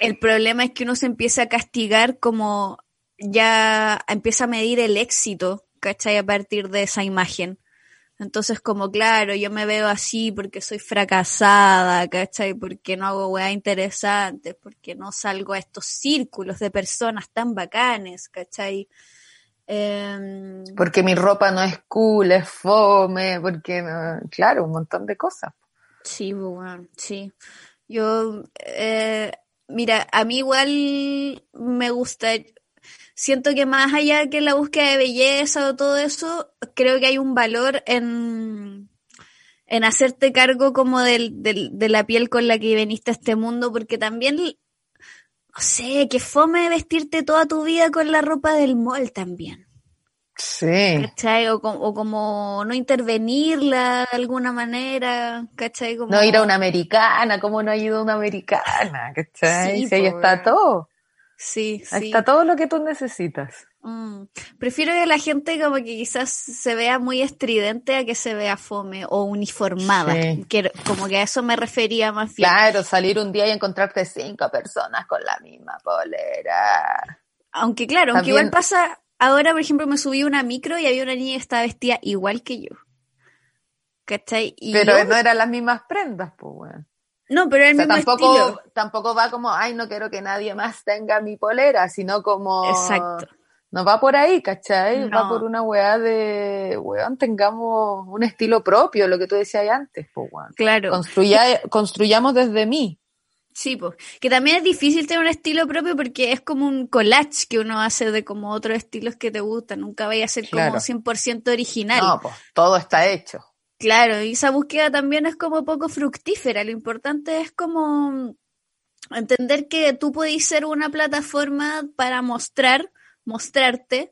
el problema es que uno se empieza a castigar como ya empieza a medir el éxito, ¿cachai? A partir de esa imagen. Entonces, como claro, yo me veo así porque soy fracasada, ¿cachai? Porque no hago weá interesantes, porque no salgo a estos círculos de personas tan bacanes, ¿cachai? Em, porque mi ropa no es cool, es fome, porque, claro, un montón de cosas. Sí, bueno, sí. Yo, eh, Mira, a mí igual me gusta, siento que más allá que la búsqueda de belleza o todo eso, creo que hay un valor en, en hacerte cargo como del, del, de la piel con la que veniste a este mundo, porque también, no sé, que fome vestirte toda tu vida con la ropa del mall también. Sí. ¿Cachai? O, como no intervenirla de alguna manera, ¿cachai? Como... No ir a una americana, como no ha ido a una americana, ¿cachai? Sí, ahí está todo. Sí, ahí está todo lo que tú necesitas. Mm. Prefiero que la gente como que quizás se vea muy estridente a que se vea fome o uniformada. Que, como que a eso me refería más bien. Claro, salir un día y encontrarte cinco personas con la misma polera. Aunque claro, aunque igual pasa ahora, por ejemplo, me subí una micro y había una niña que estaba vestida igual que yo. ¿Cachai? pero no eran las mismas prendas, pues, bueno. No, pero el mismo tampoco, tampoco va como, ay, no quiero que nadie más tenga mi polera, sino como... Exacto. No va por ahí, ¿cachai? Va por una weá de, weón, tengamos un estilo propio, lo que tú decías antes, pues, weón. Claro. Construya, construyamos desde mí. Sí, pues. Que también es difícil tener un estilo propio porque es como un collage que uno hace de como otros estilos que te gustan. Nunca vaya a ser como 100% original. No, pues todo está hecho. Claro, y esa búsqueda también es como poco fructífera. Lo importante es como entender que tú puedes ser una plataforma para mostrar, mostrarte,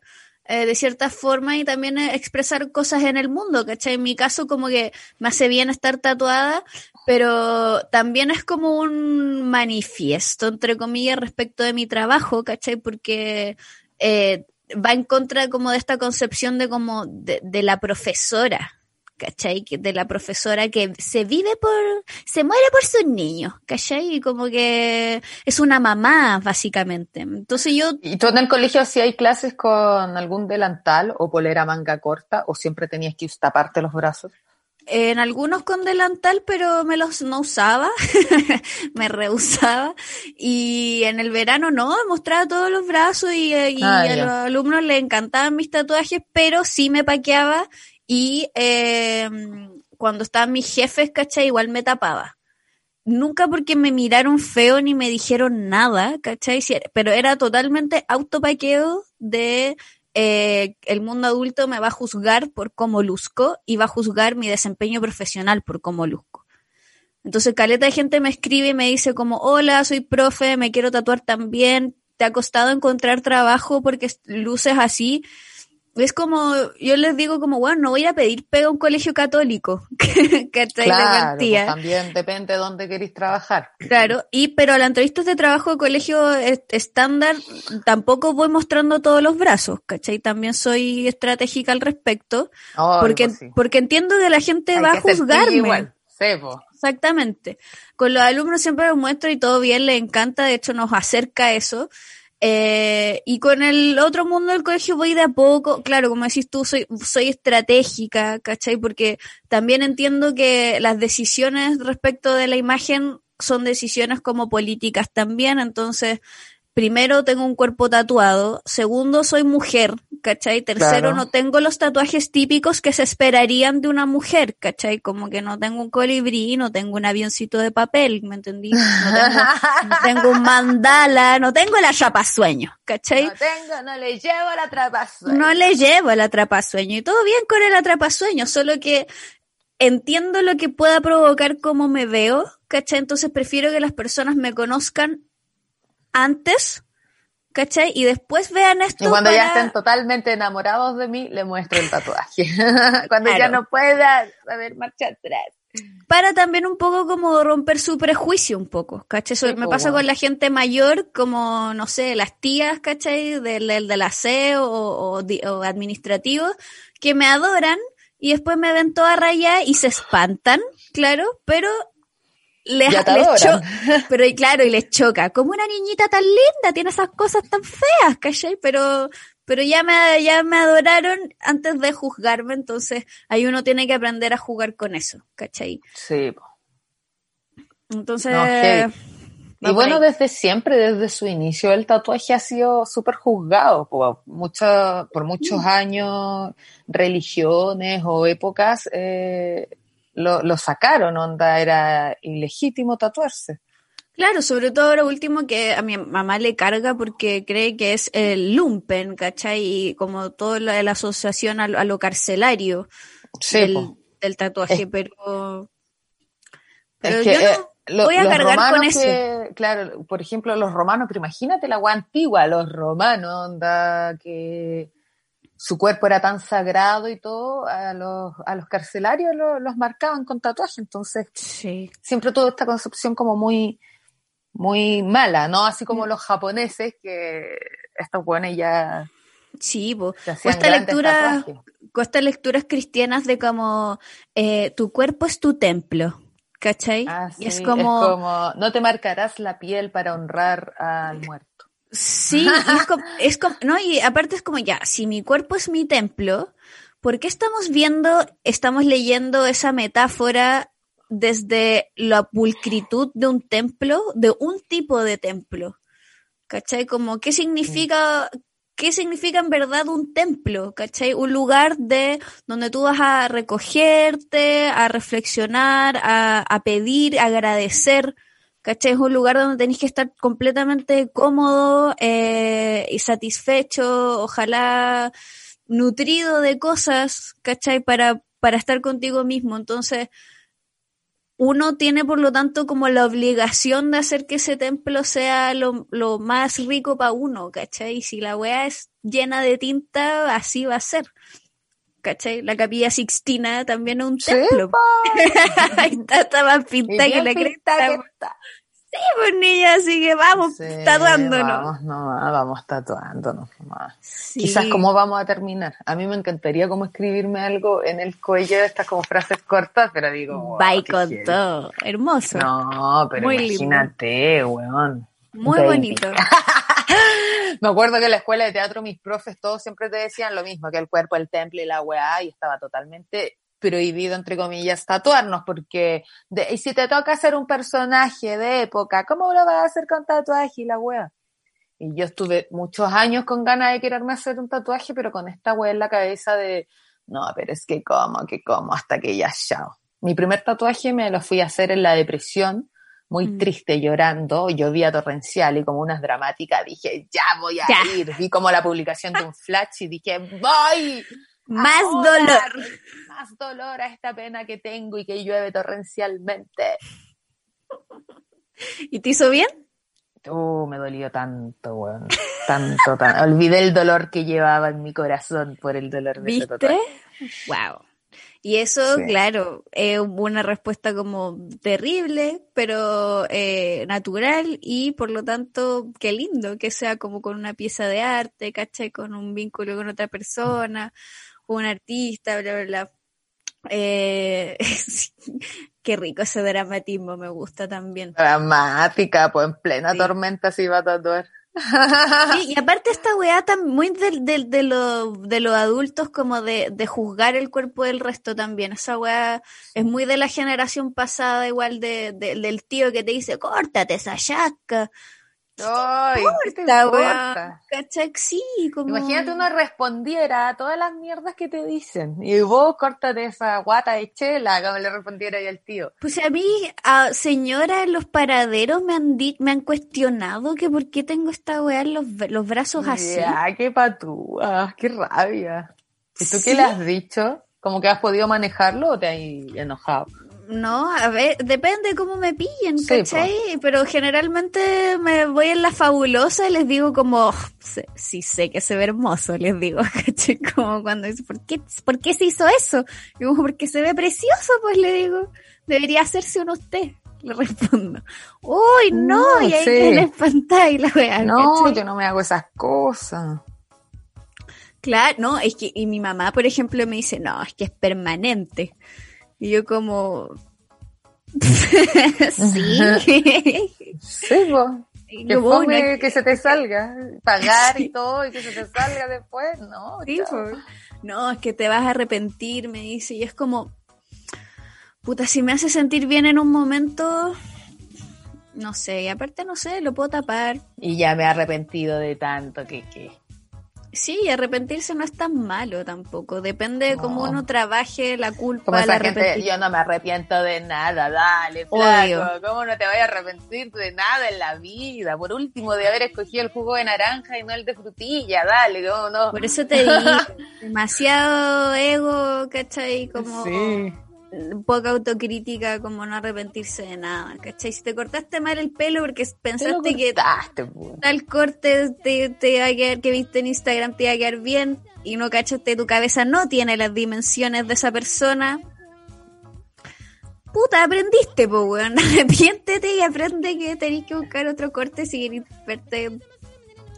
eh, de cierta forma y también expresar cosas en el mundo, ¿cachai? En mi caso como que me hace bien estar tatuada, pero también es como un manifiesto, entre comillas, respecto de mi trabajo, ¿cachai? Porque eh, va en contra como de esta concepción de como de la profesora, ¿cachai? De la profesora que se vive por, se muere por sus niños, ¿cachai? Y como que es una mamá, básicamente. Entonces yo... ¿Y tú en el colegio si hay clases con algún delantal o polera manga corta o siempre tenías que taparte los brazos? En algunos con delantal, pero me los no usaba, me rehusaba. Y en el verano no, mostraba todos los brazos y, y ah, a los alumnos les encantaban mis tatuajes, pero sí me paqueaba y eh, cuando estaban mis jefes, ¿cachai? Igual me tapaba. Nunca porque me miraron feo ni me dijeron nada, ¿cachai? Pero era totalmente autopaqueo de eh, el mundo adulto me va a juzgar por cómo luzco y va a juzgar mi desempeño profesional por cómo luzco. Entonces, caleta de gente me escribe y me dice como, hola, soy profe, me quiero tatuar también, ¿te ha costado encontrar trabajo porque luces así? Es como, yo les digo como, bueno, no voy a pedir pega a un colegio católico. que claro, pues también depende de dónde queréis trabajar. Claro, y pero a las entrevistas de trabajo de colegio estándar tampoco voy mostrando todos los brazos, ¿cachai? También soy estratégica al respecto, porque, pues porque entiendo que la gente va a juzgarme. Igual. Exactamente. Con los alumnos siempre los muestro y todo bien, les encanta, de hecho nos acerca eso. Eh, y con el otro mundo del colegio voy de a poco, claro, como decís tú, soy, soy estratégica, ¿cachai? Porque también entiendo que las decisiones respecto de la imagen son decisiones como políticas también, entonces, primero tengo un cuerpo tatuado, segundo soy mujer, ¿cachai? Tercero, no tengo los tatuajes típicos que se esperarían de una mujer, ¿cachai? Como que no tengo un colibrí, no tengo un avioncito de papel, ¿me entendí? No tengo, tengo un mandala, no tengo el atrapasueño, ¿cachai? No tengo, no le llevo el atrapasueño. No le llevo el atrapasueño y todo bien con el atrapasueño, solo que entiendo lo que pueda provocar cómo me veo, ¿cachai? Entonces prefiero que las personas me conozcan antes, ¿cachai? Y después vean esto. Y cuando para... ya estén totalmente enamorados de mí, le muestro el tatuaje. cuando claro. ya no pueda saber marcha atrás. Para también un poco como romper su prejuicio un poco, ¿cachai? Sí, me pasa bueno. con la gente mayor, como, no sé, las tías, ¿cachai? Del, del, del aseo o, o, o administrativo, que me adoran y después me ven toda raya y se espantan, claro, pero les, les pero claro, y les choca. Como una niñita tan linda, tiene esas cosas tan feas, ¿cachai? Pero, pero ya me, ya me adoraron antes de juzgarme, entonces ahí uno tiene que aprender a jugar con eso, ¿cachai? Sí. Entonces... No, okay. Y bueno, desde siempre, desde su inicio, el tatuaje ha sido súper juzgado por, mucho, por muchos mm. años, religiones o épocas, eh, lo, lo, sacaron, onda, era ilegítimo tatuarse. Claro, sobre todo ahora último que a mi mamá le carga porque cree que es el lumpen, ¿cachai? Y como toda la, la asociación a, a, lo carcelario sí, del, del, tatuaje, es, pero... pero es que, yo no... Eh, lo, Voy a los cargar romanos con eso. que, claro, por ejemplo, los romanos, pero imagínate la agua antigua, los romanos, onda, que su cuerpo era tan sagrado y todo, a los, a los carcelarios los, los marcaban con tatuajes, entonces sí. siempre tuvo esta concepción como muy, muy mala, ¿no? Así como los japoneses, que estos buenos ya... Sí, pues, esta lectura, cuesta lecturas cristianas de como eh, tu cuerpo es tu templo. ¿Cachai? Ah, sí. y es como... es como... no te marcarás la piel para honrar al muerto. Sí, y es como, es como, no, y aparte es como ya, si mi cuerpo es mi templo, ¿por qué estamos viendo, estamos leyendo esa metáfora desde la pulcritud de un templo, de un tipo de templo? ¿Cachai? Como, ¿qué significa, qué significa en verdad un templo, ¿cachai? Un lugar de donde tú vas a recogerte, a reflexionar, a, a pedir, a agradecer, ¿cachai? Es un lugar donde tenés que estar completamente cómodo eh, y satisfecho, ojalá nutrido de cosas, ¿cachai? Para, para estar contigo mismo. Entonces, uno tiene por lo tanto como la obligación de hacer que ese templo sea lo, lo más rico para uno, ¿cachai? Y si la weá es llena de tinta, así va a ser. ¿Cachai? La capilla Sixtina también es un templo. está, está más pintada Y que la cresta. Sí, pues niña, así que vamos Sí, tatuándonos. Vamos, nomás, vamos tatuándonos nomás. Sí. Quizás cómo vamos a terminar. A mí me encantaría como escribirme algo en el cuello de estas como frases cortas, pero digo, wow, Bye qué con todo. Hermoso. No, pero Muy lindo. imagínate, weón. Muy Baby. bonito. Me acuerdo que en la escuela de teatro mis profes todos siempre te decían lo mismo, que el cuerpo, el temple y la weá, y estaba totalmente prohibido, entre comillas, tatuarnos, porque de, y si te toca hacer un personaje de época, ¿cómo lo vas a hacer con tatuaje y la weá? Y yo estuve muchos años con ganas de quererme hacer un tatuaje, pero con esta weá en la cabeza de, no, pero es que como, que como, hasta que ya chao. Mi primer tatuaje me lo fui a hacer en la depresión, muy Mm. triste, llorando, llovía torrencial y como unas dramáticas, dije, ya voy a Ya. ir. Vi como la publicación de un flash y dije, voy. Más ahora, dolor. Más dolor a esta pena que tengo y que llueve torrencialmente. ¿Y te hizo bien? Uh, me dolió tanto, weón. Tanto, tanto. Olvidé el dolor que llevaba en mi corazón por el dolor de ese ¿Viste? tatuaje. Wow. Y eso, Sí. claro, es una respuesta como terrible, pero eh, natural y por lo tanto, qué lindo que sea como con una pieza de arte, ¿cachai? Con un vínculo con otra persona, un artista, bla, bla, bla. Eh, qué rico ese dramatismo, me gusta también. Dramática, pues en plena Sí. tormenta se iba a tatuar. Sí, y aparte esta weá tan muy de, de, de, lo- de los adultos como de, de juzgar el cuerpo del resto también. Esa weá es muy de la generación pasada, igual de, de- del tío que te dice, córtate esa yaca. Ay, ¿qué importa? ¿Cachai? Sí, como... Imagínate uno respondiera a todas las mierdas que te dicen. Y vos córtate esa guata de chela, como le respondiera ahí al tío. Pues a mí, a señora en los paraderos me han di- me han cuestionado que por qué tengo esta weá en los, los brazos así. Ya, qué patúa, qué rabia. ¿Y tú Sí. qué le has dicho? ¿Como que has podido manejarlo o te has enojado? No, a ver, depende cómo me pillen, Sí, ¿cachai? Pero generalmente me voy en la fabulosa y les digo como, "Oh, sé- sí sé que se ve hermoso, les digo, ¿cachai? Como cuando dice, ¿por qué, ¿por qué se hizo eso? Y como, porque se ve precioso, pues le digo, debería hacerse uno usted, le respondo. Uy, no, No, y ahí sí. que les espantáis la wea, No, ¿cachai? yo no me hago esas cosas. Claro, no, es que, y mi mamá, por ejemplo, me dice, no, es que es permanente. Y yo como, sí. Sí, Que "Una- que se te salga. Pagar y todo y que se te salga después. No, Sí. No, es que te vas a arrepentir, me dice. Y es como, puta, si me hace sentir bien en un momento, no sé, y aparte no sé, lo puedo tapar. Y ya me he arrepentido de tanto que, que. Sí, arrepentirse no es tan malo tampoco. Depende de cómo No. uno trabaje la culpa, Como esa gente, yo no me arrepiento de nada, dale, Obvio. flaco, ¿cómo no te vayas a arrepentir de nada en la vida? Por último, de haber escogido el jugo de naranja y no el de frutilla, dale, ¿cómo no? Por eso te digo, demasiado ego, ¿cachai? Como Sí. Poca autocrítica, como no arrepentirse de nada, ¿cachai? Si te cortaste mal el pelo porque pensaste que tal corte te, te iba a quedar, que viste en Instagram te iba a quedar bien y no cachaste, tu cabeza no tiene las dimensiones de esa persona. Puta, aprendiste, po, weón. Arrepiéntete y aprende que tenés que buscar otro corte si querés verte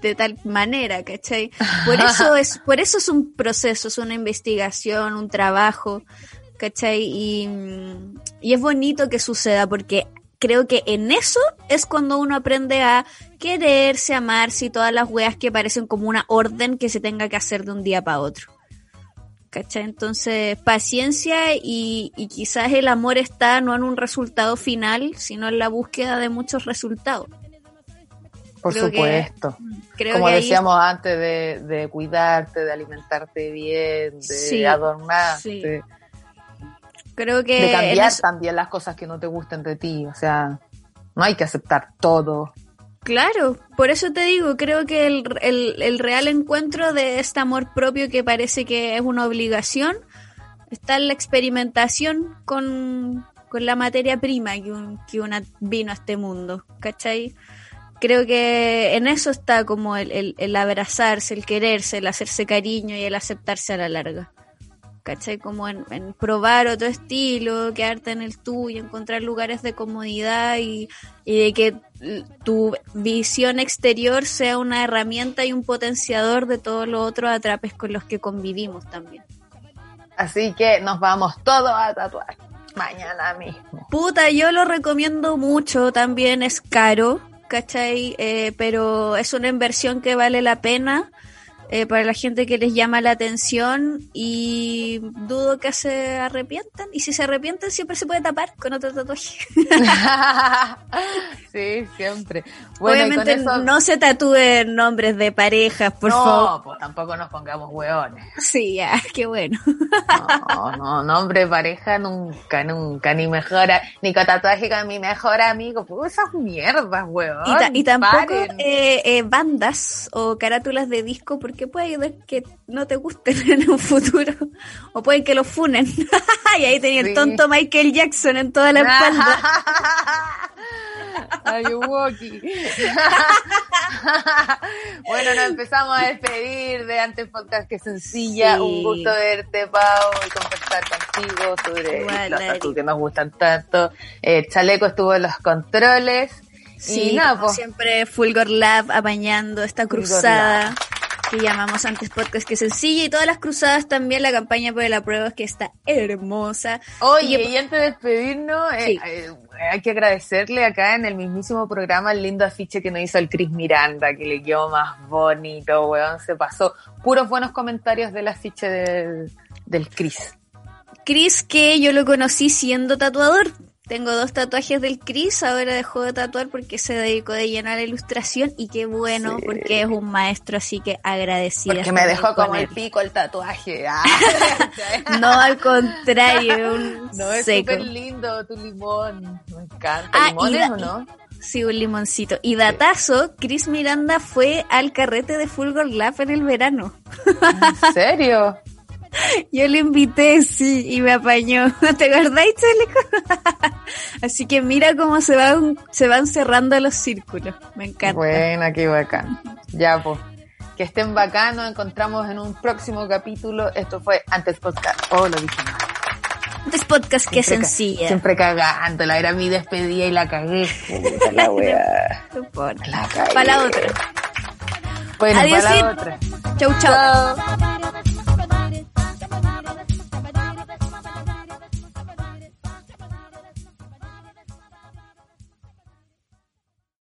de tal manera, ¿cachai? Por eso es, por eso es un proceso, es una investigación, un trabajo, ¿cachai? Y, mm, y es bonito que suceda porque creo que en eso es cuando uno aprende a quererse, amarse y todas las weas que parecen como una orden que se tenga que hacer de un día para otro. ¿Cachai? Entonces, paciencia y, y quizás el amor está no en un resultado final, sino en la búsqueda de muchos resultados. Por Creo que- supuesto. Creo Como que ahí- decíamos antes, de, de cuidarte, de alimentarte bien, de Sí, adornarte, sí. Creo que de cambiar también las cosas que no te gusten de ti. O sea, no hay que aceptar todo. Claro, por eso te digo, creo que el, el- el real encuentro de este amor propio que parece que es una obligación está en la experimentación con, con la materia prima que, un- que una vino a este mundo, ¿cachai? Creo que en eso está como el, el- el abrazarse, el quererse, el hacerse cariño y el aceptarse a la larga. ¿Cachai? Como en, en probar otro estilo, quedarte en el tuyo, encontrar lugares de comodidad y, y de que tu visión exterior sea una herramienta y un potenciador de todos los otros atrapes con los que convivimos también. Así que nos vamos todos a tatuar mañana mismo. Puta, yo lo recomiendo mucho, también es caro, ¿cachai? Eh, pero es una inversión que vale la pena eh, para la gente que les llama la atención y dudo que se arrepientan. Y si se arrepienten, siempre se puede tapar con otro tatuaje. sí, siempre. Bueno, Obviamente eso- no se tatúen nombres de parejas, por no, favor. pues tampoco nos pongamos hueones. Sí, ya, qué bueno. No, no, nombre de pareja nunca, nunca, ni mejora, ni con tatuaje con mi mejor amigo, pues esas mierdas, hueón. Y, ta- y tampoco eh, eh, bandas o carátulas de disco, porque puede ayudar que no te gusten en un futuro. O pueden que lo funen. y ahí tenía Sí. el tonto Michael Jackson en toda la espalda. Ayuwoki. bueno, nos empezamos a despedir de antes podcast que sencilla. Sí. Un gusto verte, Pau, y conversar contigo sobre Igual, los que nos gustan tanto. Eh, Chaleco estuvo en los controles. Sí, y nada, como pues, siempre, Fulgor Lab apañando esta cruzada que llamamos antes podcast que sencilla y todas las cruzadas también la campaña por el apruebo que está hermosa. Oye, Y- y antes de despedirnos, eh, Sí. eh, hay que agradecerle acá en el mismísimo programa el lindo afiche que nos hizo el Chris Miranda, que le quedó más bonito, weón, se pasó. Puros buenos comentarios del afiche del, del Chris. Chris, que yo lo conocí siendo tatuador. Tengo dos tatuajes del Chris, ahora dejó de tatuar porque se dedicó de llenar la ilustración y qué bueno, porque es un maestro, así que agradecida. Porque me dejó como el pico el tatuaje. Ah. no, al contrario, un No, es súper lindo tu limón, me encanta. Ah, ¿Limones o no? Sí, un limoncito. Y datazo, Chris Miranda fue al carrete de Fulgor Lab en el verano. ¿En serio? Yo le invité, sí, y me apañó. ¿Te acordáis, Chaleco? Así que mira cómo se van, se van cerrando los círculos. Me encanta. Bueno, qué bacán. Ya, pues. Que estén bacán, nos encontramos en un próximo capítulo. Esto fue Antes Podcast. Oh, lo dije Antes Podcast, qué sencilla. Siempre cagándola. Era mi despedida y la cagué. Puta la wea. La Para la otra. Bueno, para la otra. chau. chau.